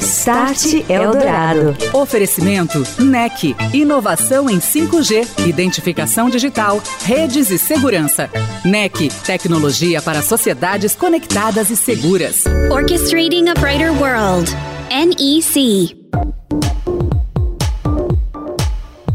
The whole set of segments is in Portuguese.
Start Eldorado. Oferecimento NEC. Inovação em 5G, identificação digital, redes e segurança. NEC. Tecnologia para sociedades conectadas e seguras. Orchestrating a Brighter World. NEC.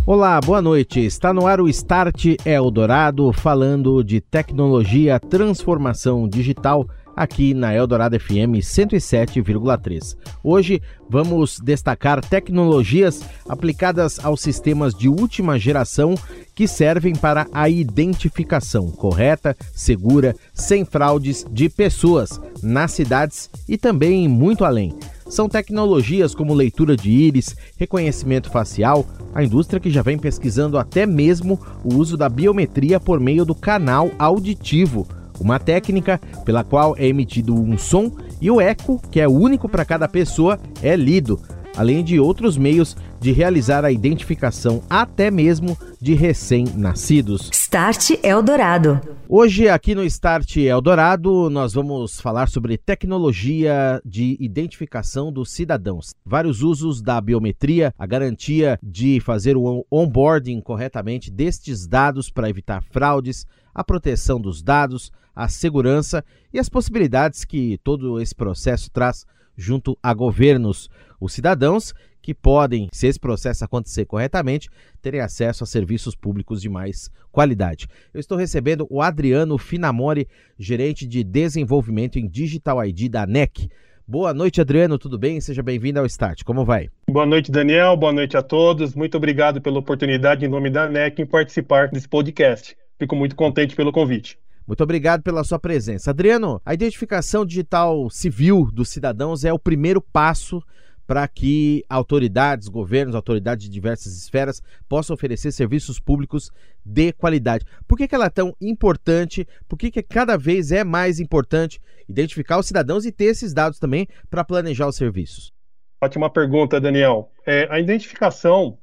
Olá, boa noite. Está no ar o Start Eldorado, falando de tecnologia, transformação digital aqui na Eldorado FM 107,3. Hoje vamos destacar tecnologias aplicadas aos sistemas de última geração que servem para a identificação correta, segura, sem fraudes de pessoas nas cidades e também muito além. São tecnologias como leitura de íris, reconhecimento facial, a indústria que já vem pesquisando até mesmo o uso da biometria por meio do canal auditivo uma técnica pela qual é emitido um som e o eco, que é único para cada pessoa, é lido, além de outros meios de realizar a identificação até mesmo de recém-nascidos. Start Eldorado. Hoje aqui no Start Eldorado nós vamos falar sobre tecnologia de identificação dos cidadãos. Vários usos da biometria, a garantia de fazer o onboarding corretamente destes dados para evitar fraudes, a proteção dos dados, a segurança e as possibilidades que todo esse processo traz junto a governos. Os cidadãos que podem, se esse processo acontecer corretamente, terem acesso a serviços públicos de mais qualidade. Eu estou recebendo o Adriano Finamori, gerente de desenvolvimento em Digital ID da NEC. Boa noite, Adriano, tudo bem? Seja bem-vindo ao Start. Como vai? Boa noite, Daniel. Boa noite a todos. Muito obrigado pela oportunidade, em nome da NEC, em participar desse podcast. Fico muito contente pelo convite. Muito obrigado pela sua presença. Adriano, a identificação digital civil dos cidadãos é o primeiro passo para que autoridades, governos, autoridades de diversas esferas possam oferecer serviços públicos de qualidade. Por que, que ela é tão importante? Por que, que cada vez é mais importante identificar os cidadãos e ter esses dados também para planejar os serviços? Ótima pergunta, Daniel. É, a identificação,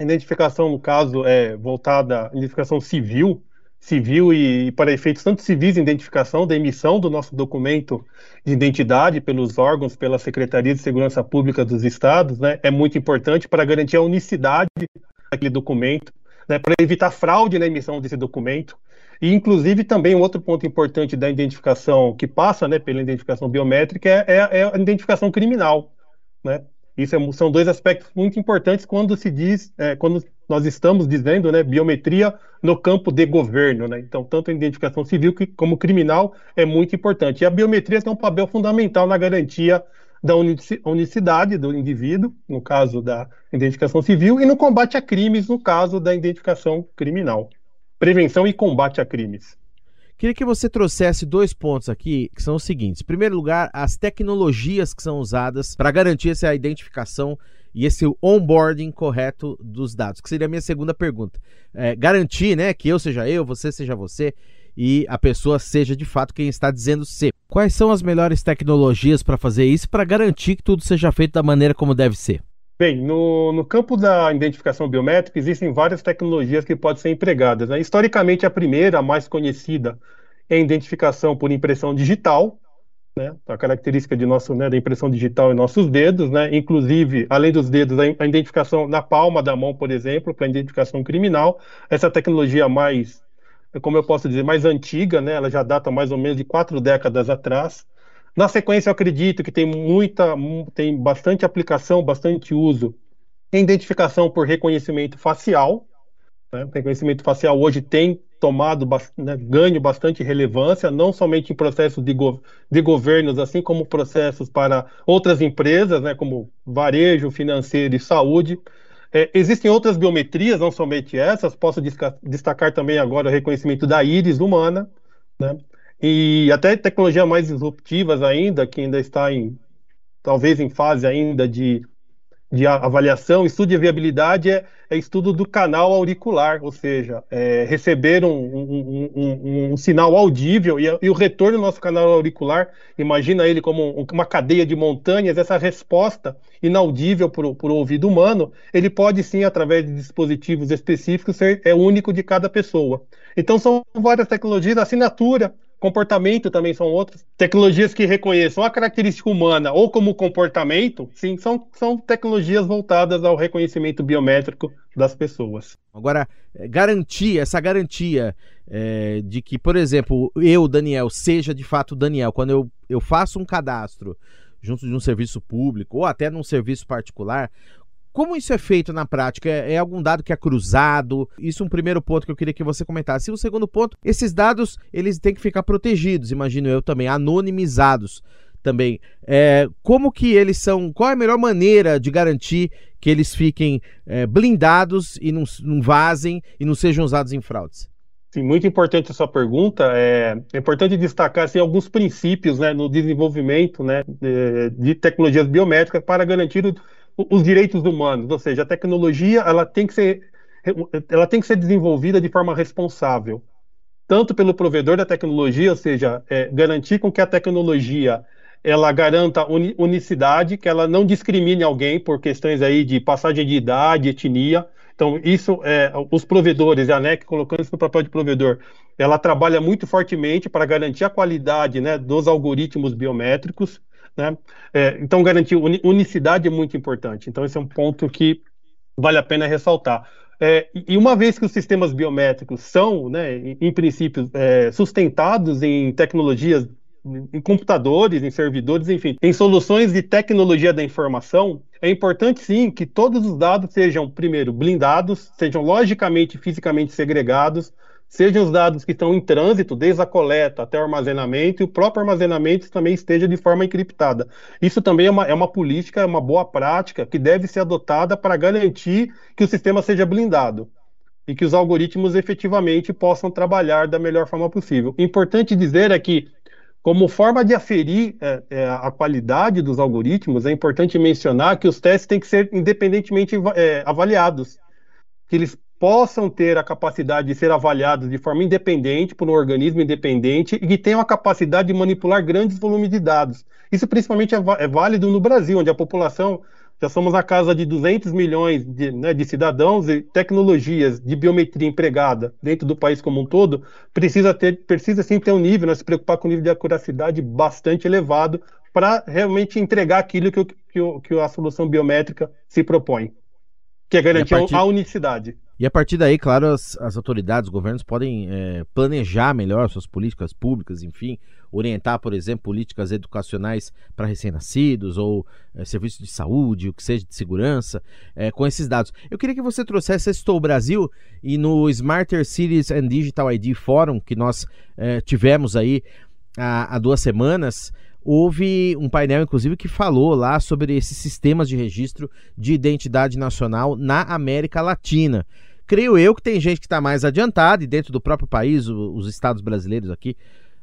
identificação no caso é voltada à identificação civil, civil e para efeitos tanto civis de identificação da emissão do nosso documento de identidade pelos órgãos, pela Secretaria de Segurança Pública dos Estados, né, é muito importante para garantir a unicidade daquele documento, né, para evitar fraude na emissão desse documento. E, inclusive, também um outro ponto importante da identificação que passa né, pela identificação biométrica é, é, é a identificação criminal. Né? Isso é, são dois aspectos muito importantes quando se diz, é, quando nós estamos dizendo, né, biometria no campo de governo, né? Então, tanto a identificação civil como criminal é muito importante. E a biometria tem um papel fundamental na garantia da unicidade do indivíduo, no caso da identificação civil, e no combate a crimes, no caso da identificação criminal. Prevenção e combate a crimes. Queria que você trouxesse dois pontos aqui, que são os seguintes. Em primeiro lugar, as tecnologias que são usadas para garantir essa identificação e esse onboarding correto dos dados, que seria a minha segunda pergunta. É, garantir né, que eu seja eu, você seja você e a pessoa seja de fato quem está dizendo ser. Quais são as melhores tecnologias para fazer isso, para garantir que tudo seja feito da maneira como deve ser? Bem, no, no, campo da identificação biométrica existem várias tecnologias que podem ser empregadas. Né? Historicamente, a primeira, a mais conhecida, é a identificação por impressão digital, né? a característica de nosso, né, da impressão digital em nossos dedos, né? inclusive, além dos dedos, a identificação na palma da mão, por exemplo, para identificação criminal. Essa tecnologia mais, como eu posso dizer, mais antiga, né? ela já data mais ou menos de quatro décadas atrás. Na sequência, eu acredito que tem muita, tem bastante aplicação, bastante uso em identificação por reconhecimento facial. Né? Reconhecimento facial hoje tem tomado né, ganho bastante relevância, não somente em processos de, go de governos, assim como processos para outras empresas, né, como varejo, financeiro e saúde. É, existem outras biometrias, não somente essas, posso destacar também agora o reconhecimento da íris humana, né? E até tecnologias mais disruptivas ainda, que ainda está em, talvez em fase ainda de, de avaliação, estudo de viabilidade é, é estudo do canal auricular, ou seja, é receber um, um, um, um, sinal audível e, e, o retorno do nosso canal auricular, imagina ele como uma cadeia de montanhas, essa resposta inaudível para o ouvido humano, ele pode sim, através de dispositivos específicos, ser é único de cada pessoa. Então são várias tecnologias, assinatura, comportamento também são outras. Tecnologias que reconheçam a característica humana ou como comportamento, sim, são, são tecnologias voltadas ao reconhecimento biométrico das pessoas. Agora, é, garantir, essa garantia é, de que, por exemplo, eu, Daniel, seja de fato Daniel, quando eu, eu faço um cadastro junto de um serviço público ou até num serviço particular, como isso é feito na prática? É, é, algum dado que é cruzado? Isso é um primeiro ponto que eu queria que você comentasse. E o segundo ponto, esses dados eles têm que ficar protegidos, imagino eu também, anonimizados também. É, como que eles são? Qual é a melhor maneira de garantir que eles fiquem é, blindados e não, não vazem e não sejam usados em fraudes? Sim, muito importante a sua pergunta. É, é importante destacar assim, alguns princípios né, no desenvolvimento né, de, de tecnologias biométricas para garantir o os direitos humanos, ou seja, a tecnologia ela tem que ser ela tem que ser desenvolvida de forma responsável, tanto pelo provedor da tecnologia, ou seja, é, garantir com que a tecnologia ela garanta unicidade, que ela não discrimine alguém por questões aí de passagem de idade, etnia. Então, isso, é, os provedores, a ANEC colocando isso no papel de provedor, ela trabalha muito fortemente para garantir a qualidade né, dos algoritmos biométricos. Né? É, então, garantir unicidade é muito importante. Então, esse é um ponto que vale a pena ressaltar. É, e uma vez que os sistemas biométricos são, né, em, princípio, é, sustentados em tecnologias, em computadores, em servidores, enfim, em soluções de tecnologia da informação, é importante sim que todos os dados sejam, primeiro, blindados, sejam logicamente e fisicamente segregados, sejam os dados que estão em trânsito, desde a coleta até o armazenamento, e o próprio armazenamento também esteja de forma encriptada. Isso também é uma, é uma política, é uma boa prática que deve ser adotada para garantir que o sistema seja blindado e que os algoritmos efetivamente possam trabalhar da melhor forma possível. Importante dizer é que, como forma de aferir é, é, a qualidade dos algoritmos, é importante mencionar que os testes têm que ser independentemente é, avaliados, que eles possam ter a capacidade de ser avaliados de forma independente por um organismo independente e que tenham a capacidade de manipular grandes volumes de dados. Isso principalmente é, é válido no Brasil, onde a população já somos a casa de 200 milhões de, né, de, cidadãos e tecnologias de biometria empregada dentro do país como um todo, precisa ter, precisa sim ter um nível, né, se preocupar com um nível de acuracidade bastante elevado para realmente entregar aquilo que, que, que, a solução biométrica se propõe, que é garantir a, partir... a unicidade. E a partir daí, claro, as, as autoridades, os governos podem é, planejar melhor suas políticas públicas, enfim, orientar, por exemplo, políticas educacionais para recém-nascidos ou é, serviços de saúde, o que seja de segurança, é, com esses dados. Eu queria que você trouxesse Estou Brasil e no Smarter Cities and Digital ID Forum, que nós é, tivemos aí há, há duas semanas, houve um painel, inclusive, que falou lá sobre esses sistemas de registro de identidade nacional na América Latina. Creio eu que tem gente que está mais adiantada, e dentro do próprio país, os estados brasileiros aqui,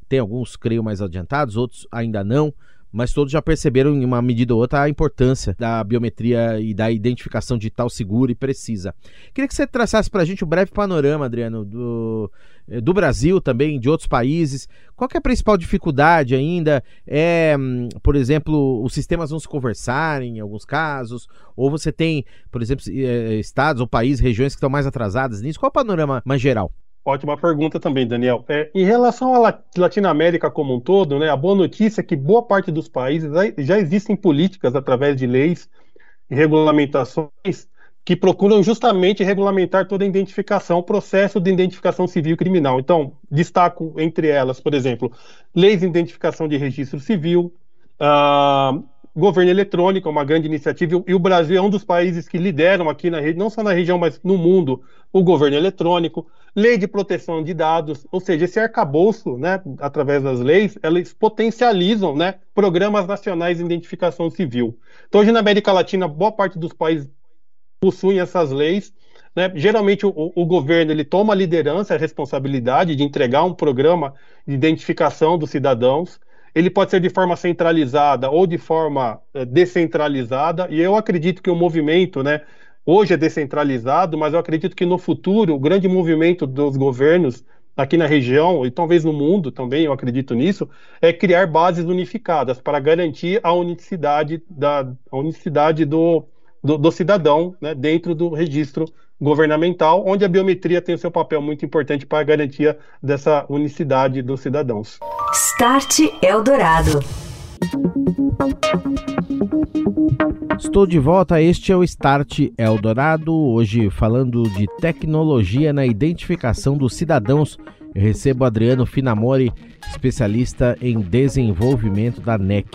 tem alguns, creio, mais adiantados, outros ainda não, mas todos já perceberam, em uma medida ou outra, a importância da biometria e da identificação digital segura e precisa. Queria que você traçasse para a gente um breve panorama, Adriano, do, eh, do Brasil também, de outros países. Qual é a principal dificuldade ainda? É, hum, por exemplo, os sistemas não se conversarem em alguns casos? Ou você tem, por exemplo, eh, estados ou países, regiões que estão mais atrasadas nisso? Qual é o panorama mais geral? Ótima pergunta também, Daniel. É, em relação à Latinoamérica como um todo, né, a boa notícia é que boa parte dos países já existem políticas através de leis e regulamentações que procuram justamente regulamentar toda a identificação, o processo de identificação civil criminal. Então, destaco entre elas, por exemplo, leis de identificação de registro civil, uh, governo eletrônico, é uma grande iniciativa, e o Brasil é um dos países que lideram aqui na rede, não só na região, mas no mundo, o governo eletrônico, lei de proteção de dados, ou seja, esse arcabouço, né, através das leis, elas potencializam né, programas nacionais de identificação civil. Então, hoje na América Latina, boa parte dos países possuem essas leis. Né? Geralmente o, o, governo ele toma a liderança, a responsabilidade de entregar um programa de identificação dos cidadãos. Ele pode ser de forma centralizada ou de forma é, descentralizada. E eu acredito que o movimento, né, hoje é descentralizado, mas eu acredito que no futuro o grande movimento dos governos aqui na região e talvez no mundo também, eu acredito nisso, é criar bases unificadas para garantir a unicidade da a unicidade do, do, do cidadão né, dentro do registro governamental, onde a biometria tem o seu papel muito importante para a garantia dessa unicidade dos cidadãos. Start Eldorado. Estou de volta, este é o Start Eldorado, hoje falando de tecnologia na identificação dos cidadãos. Eu recebo Adriano Finamori, especialista em desenvolvimento da NEC.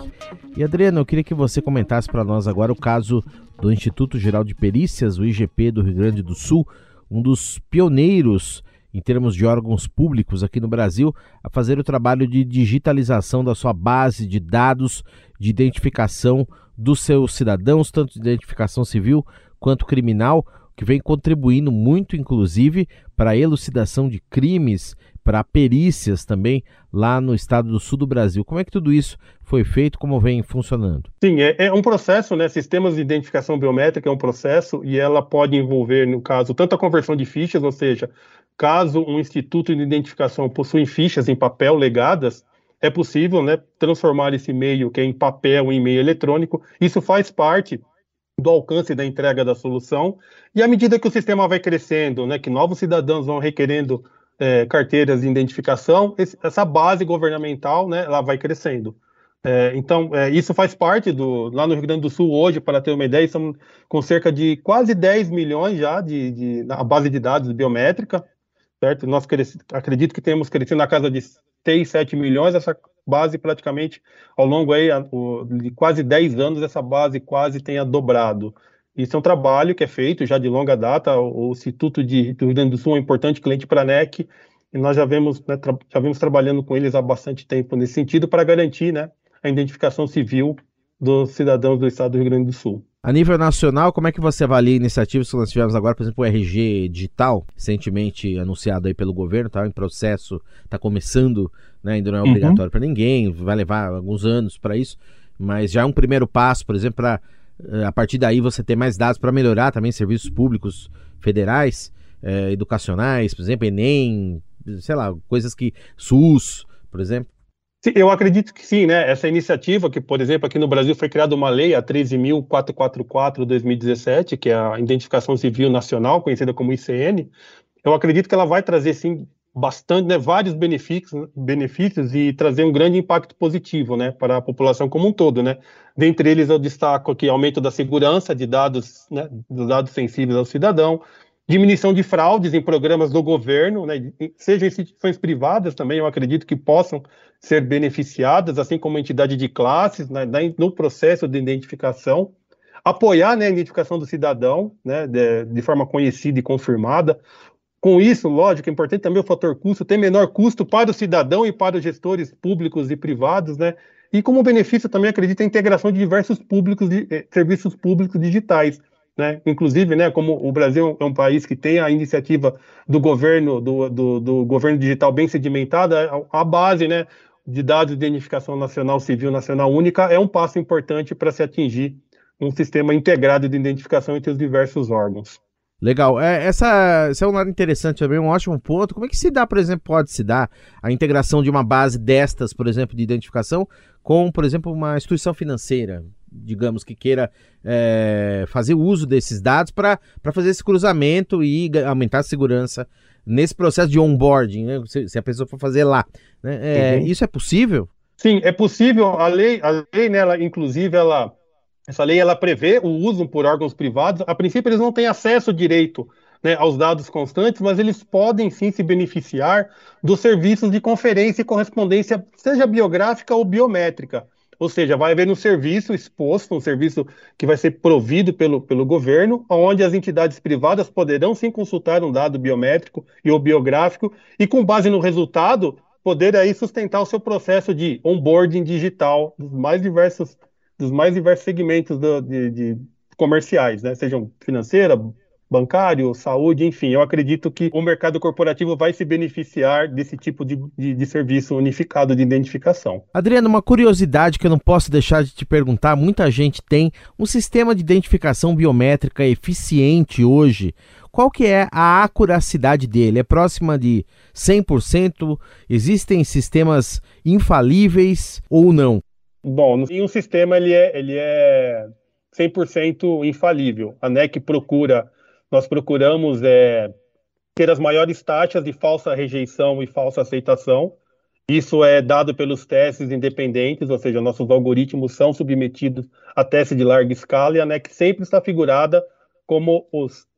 E Adriano, eu queria que você comentasse para nós agora o caso do Instituto Geral de Perícias, o IGP do Rio Grande do Sul, um dos pioneiros em termos de órgãos públicos aqui no Brasil, a fazer o trabalho de digitalização da sua base de dados de identificação dos seus cidadãos, tanto de identificação civil quanto criminal, que vem contribuindo muito, inclusive, para a elucidação de crimes, para perícias também lá no estado do sul do Brasil. Como é que tudo isso foi feito, como vem funcionando? Sim, é, é, um processo, né? Sistemas de identificação biométrica é um processo e ela pode envolver, no caso, tanto a conversão de fichas, ou seja, caso um instituto de identificação possua fichas em papel legadas, é possível né, transformar esse e-mail que é em papel em e-mail eletrônico. Isso faz parte do alcance da entrega da solução. E à medida que o sistema vai crescendo, né, que novos cidadãos vão requerendo é, carteiras de identificação, esse, essa base governamental né, ela vai crescendo. É, então, é, isso faz parte do. Lá no Rio Grande do Sul, hoje, para ter uma ideia, estamos com cerca de quase 10 milhões já de, de na base de dados biométrica, certo? Nós cresci, acredito que temos crescido na casa de 6, 7 milhões, essa base praticamente ao longo aí, de quase 10 anos, essa base quase tenha dobrado. Isso é um trabalho que é feito já de longa data, o, Instituto de, do Rio Grande do Sul é um importante cliente para a NEC, e nós já vemos, né, já vemos trabalhando com eles há bastante tempo nesse sentido para garantir né, a identificação civil dos cidadãos do estado do Rio Grande do Sul. A nível nacional, como é que você avalia iniciativas que nós tivemos agora, por exemplo, o RG Digital, recentemente anunciado aí pelo governo, está em processo, está começando, né, ainda não é uhum. obrigatório uhum. para ninguém, vai levar alguns anos para isso, mas já é um primeiro passo, por exemplo, para a partir daí você ter mais dados para melhorar também serviços públicos federais, eh, educacionais, por exemplo, Enem, sei lá, coisas que SUS, por exemplo. Eu acredito que sim, né? Essa iniciativa, que, por exemplo, aqui no Brasil foi criada uma lei, a 13.444-2017, que é a Identificação Civil Nacional, conhecida como ICN, eu acredito que ela vai trazer, sim, bastante, né, vários benefícios, benefícios e trazer um grande impacto positivo, né, para a população como um todo, né. Dentre eles eu destaco aqui aumento da segurança de dados, né, dos dados sensíveis ao cidadão, diminuição de fraudes em programas do governo, né, seja instituições privadas também, eu acredito que possam ser beneficiadas, assim como entidade de classes, né, no processo de identificação, apoiar né, a identificação do cidadão, né, de, de, forma conhecida e confirmada. Com isso, lógico, é importante também o fator custo, ter menor custo para o cidadão e para os gestores públicos e privados, né, e como benefício também acredito a integração de diversos públicos, de, eh, serviços públicos digitais, né? Inclusive, né, como o Brasil é um país que tem a iniciativa do governo, do, do, do governo digital bem sedimentada, a, a base né, de dados de identificação nacional civil nacional única é um passo importante para se atingir um sistema integrado de identificação entre os diversos órgãos. Legal. É, essa, esse é um lado interessante também, um ótimo ponto. Como é que se dá, por exemplo, pode se dar a integração de uma base destas, por exemplo, de identificação, com, por exemplo, uma instituição financeira? digamos, que queira é, fazer uso desses dados para fazer esse cruzamento e aumentar a segurança nesse processo de onboarding, né? se, se, a pessoa for fazer lá. Né? É, uhum. Isso é possível? Sim, é possível. A lei, a lei né, ela, inclusive, ela, essa lei ela prevê o uso por órgãos privados. A princípio, eles não têm acesso direito né, aos dados constantes, mas eles podem sim se beneficiar dos serviços de conferência e correspondência, seja biográfica ou biométrica. Ou seja, vai haver um serviço exposto, um serviço que vai ser provido pelo, pelo governo, onde as entidades privadas poderão sim consultar um dado biométrico e ou biográfico, e com base no resultado, poder aí sustentar o seu processo de onboarding digital dos mais diversos, dos mais diversos segmentos do, de, de comerciais, né? Sejam financeira, bancário, saúde, enfim, eu acredito que o mercado corporativo vai se beneficiar desse tipo de, de, de, serviço unificado de identificação. Adriano, uma curiosidade que eu não posso deixar de te perguntar: muita gente tem um sistema de identificação biométrica eficiente hoje. Qual que é a acuracidade dele? É próxima de 100%? Existem sistemas infalíveis ou não? Bom, em um sistema ele é, ele é 100% infalível. A NEC procura nós procuramos é, ter as maiores taxas de falsa rejeição e falsa aceitação. Isso é dado pelos testes independentes, ou seja, nossos algoritmos são submetidos a testes de larga escala e a NEC sempre está figurada como os,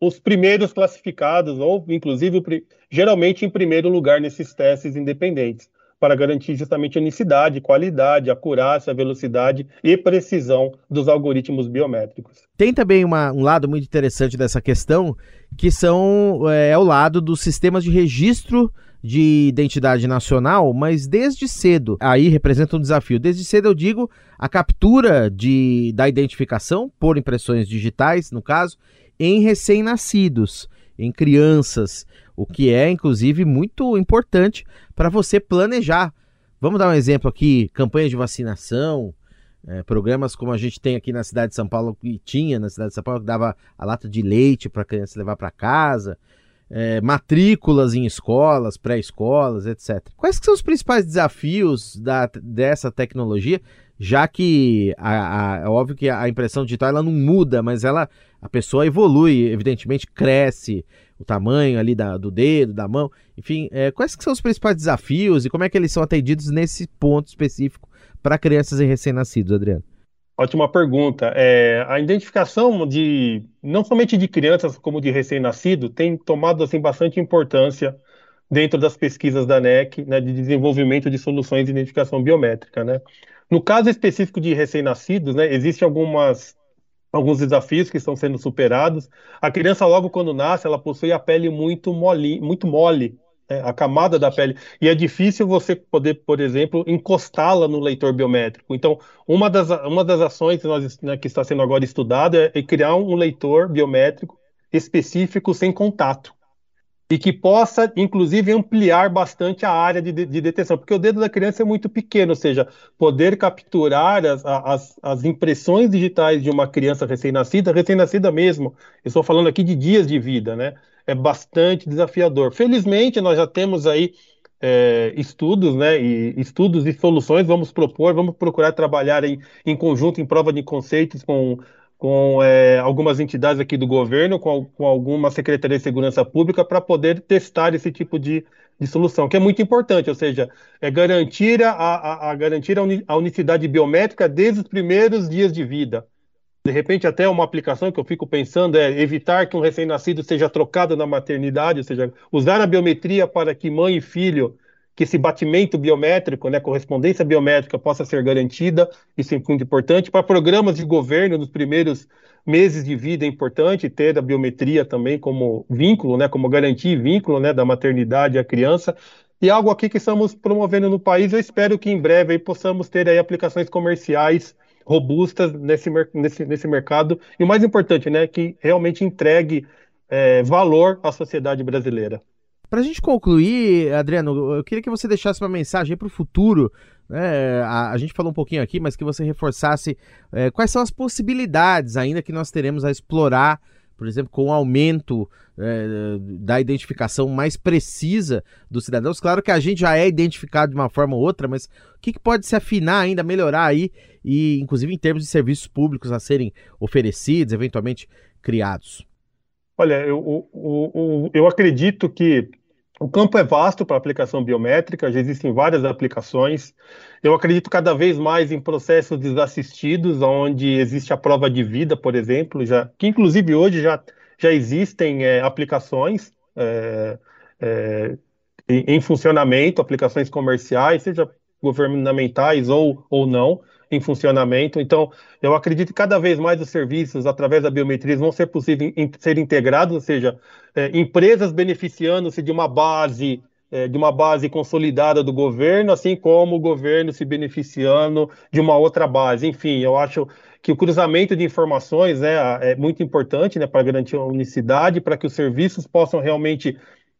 os primeiros classificados, ou inclusive geralmente em primeiro lugar nesses testes independentes para garantir justamente a unicidade, qualidade, acurácia, velocidade e precisão dos algoritmos biométricos. Tem também uma, um lado muito interessante dessa questão, que são é, é o lado dos sistemas de registro de identidade nacional, mas desde cedo. Aí representa um desafio. Desde cedo eu digo a captura de, da identificação por impressões digitais, no caso, em recém-nascidos, em crianças o que é inclusive muito importante para você planejar. Vamos dar um exemplo aqui: campanha de vacinação, é, programas como a gente tem aqui na cidade de São Paulo e tinha na cidade de São Paulo que dava a lata de leite para a criança levar para casa, é, matrículas em escolas, pré-escolas, etc. Quais são os principais desafios da, dessa tecnologia? Já que a, a, é óbvio que a impressão digital ela não muda, mas ela a pessoa evolui, evidentemente cresce, o tamanho ali da, do dedo, da mão, enfim, é, quais que são os principais desafios e como é que eles são atendidos nesse ponto específico para crianças e recém-nascidos, Adriano? Ótima pergunta. É, a identificação de não somente de crianças como de recém-nascido tem tomado assim bastante importância dentro das pesquisas da NEC, né, de desenvolvimento de soluções de identificação biométrica, né? No caso específico de recém-nascidos, né, existem algumas alguns desafios que estão sendo superados. A criança, logo quando nasce, ela possui a pele muito mole, muito mole, né? a camada da pele, e é difícil você poder, por exemplo, encostá-la no leitor biométrico. Então, uma das, uma das ações que, nós, né, que está sendo agora estudada é, é criar um leitor biométrico específico sem contato e que possa, inclusive, ampliar bastante a área de, de, deteção, porque o dedo da criança é muito pequeno, ou seja, poder capturar as, as, as impressões digitais de uma criança recém-nascida, recém-nascida mesmo, eu estou falando aqui de dias de vida, né? É bastante desafiador. Felizmente, nós já temos aí é, estudos, né, e estudos e soluções, vamos propor, vamos procurar trabalhar em, em conjunto, em prova de conceitos com com é, algumas entidades aqui do governo, com, com alguma Secretaria de Segurança Pública, para poder testar esse tipo de, de solução, que é muito importante, ou seja, é garantir a, a, a garantir a unicidade biométrica desde os primeiros dias de vida. De repente, até uma aplicação que eu fico pensando é evitar que um recém-nascido seja trocado na maternidade, ou seja, usar a biometria para que mãe e filho que esse batimento biométrico, né, correspondência biométrica possa ser garantida, isso é muito importante. Para programas de governo, nos primeiros meses de vida é importante ter a biometria também como vínculo, né, como garantia e vínculo né, da maternidade à criança. E algo aqui que estamos promovendo no país, eu espero que em breve aí possamos ter aí aplicações comerciais robustas nesse, nesse, nesse mercado. E o mais importante, né, que realmente entregue é, valor à sociedade brasileira. Para a gente concluir, Adriano, eu queria que você deixasse uma mensagem para o futuro. Né? A, a, gente falou um pouquinho aqui, mas que você reforçasse é, quais são as possibilidades ainda que nós teremos a explorar, por exemplo, com o aumento é, da identificação mais precisa dos cidadãos. Claro que a gente já é identificado de uma forma ou outra, mas o que, que pode se afinar ainda, melhorar aí, e inclusive em termos de serviços públicos a serem oferecidos, eventualmente criados? Olha, eu, eu, eu, eu acredito que o campo é vasto para aplicação biométrica, já existem várias aplicações. Eu acredito cada vez mais em processos desassistidos, onde existe a prova de vida, por exemplo, já, que inclusive hoje já, já existem é, aplicações é, é, em, em funcionamento, aplicações comerciais, seja governamentais ou, ou não, em funcionamento. Então, eu acredito que cada vez mais os serviços, através da biometria, vão ser possíveis in, ser integrados, ou seja, é, empresas beneficiando-se de uma base é, de uma base consolidada do governo, assim como o governo se beneficiando de uma outra base. Enfim, eu acho que o cruzamento de informações né, é muito importante né, para garantir a unicidade, para que os serviços possam realmente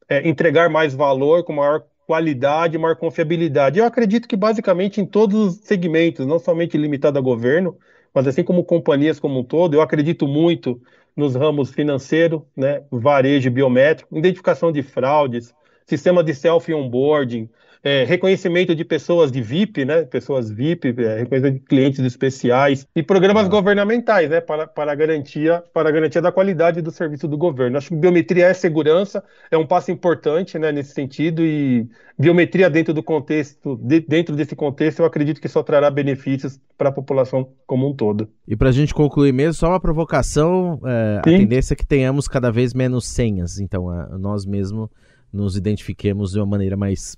é, entregar mais valor com maior qualidade, maior confiabilidade. Eu acredito que basicamente em todos os segmentos, não somente limitado a governo, mas assim como companhias como um todo, eu acredito muito nos ramos financeiro, né, varejo biométrico, identificação de fraudes, sistema de self-onboarding, é, reconhecimento de pessoas de VIP, né? Pessoas VIP, é, reconhecimento de clientes especiais e programas ah. governamentais, né? Para, para, garantia, para garantia da qualidade do serviço do governo. Acho que biometria é segurança, é um passo importante né, nesse sentido e biometria dentro do contexto, de, dentro desse contexto, eu acredito que só trará benefícios para a população como um todo. E para a gente concluir mesmo, só uma provocação, é, a tendência é que tenhamos cada vez menos senhas, então a, nós mesmos nos identifiquemos de uma maneira mais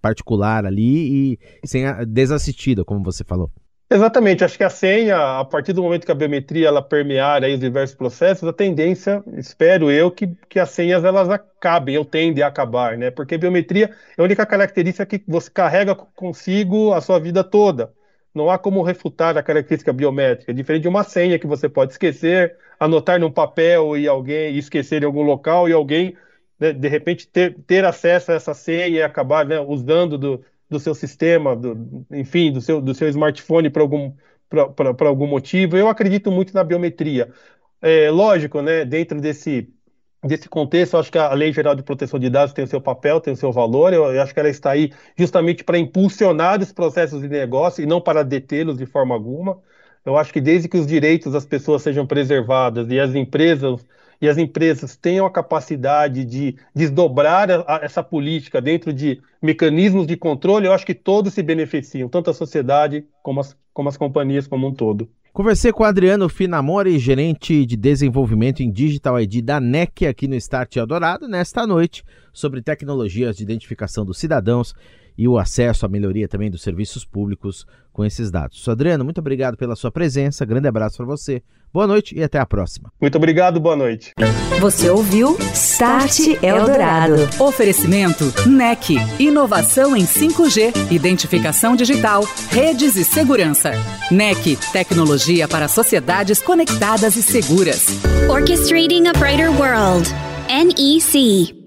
particular ali e sem desassistida, como você falou. Exatamente, acho que a senha, a partir do momento que a biometria ela permear aí os diversos processos, a tendência, espero eu, que, que as senhas elas acabem, ou tendem a acabar, né? Porque biometria é a única característica que você carrega consigo a sua vida toda. Não há como refutar a característica biométrica, diferente de uma senha que você pode esquecer, anotar num papel e alguém e esquecer em algum local e alguém né, de repente ter, ter acesso a essa senha e acabar né, usando do, do seu sistema, do, enfim, do seu, do seu smartphone para algum, algum motivo. Eu acredito muito na biometria. É, lógico, né, dentro desse, desse contexto, acho que a Lei Geral de Proteção de Dados tem o seu papel, tem o seu valor. Eu, eu acho que ela está aí justamente para impulsionar os processos de negócio e não para detê-los de forma alguma. Eu acho que desde que os direitos das pessoas sejam preservados e as empresas e as empresas tenham a capacidade de desdobrar a, a, essa política dentro de mecanismos de controle, eu acho que todos se beneficiam, tanto a sociedade como as, como as companhias como um todo. Conversei com Adriano Finamore, gerente de desenvolvimento em Digital ID da NEC aqui no Start Eldorado, nesta noite, sobre tecnologias de identificação dos cidadãos e o acesso à melhoria também dos serviços públicos com esses dados. Adriano, muito obrigado pela sua presença, grande abraço para você, boa noite e até a próxima. Muito obrigado, boa noite. Você ouviu Start Eldorado. Oferecimento NEC, inovação em 5G, identificação digital, redes e segurança. NEC, tecnologia para sociedades conectadas e seguras. Orchestrating a Brighter World, NEC.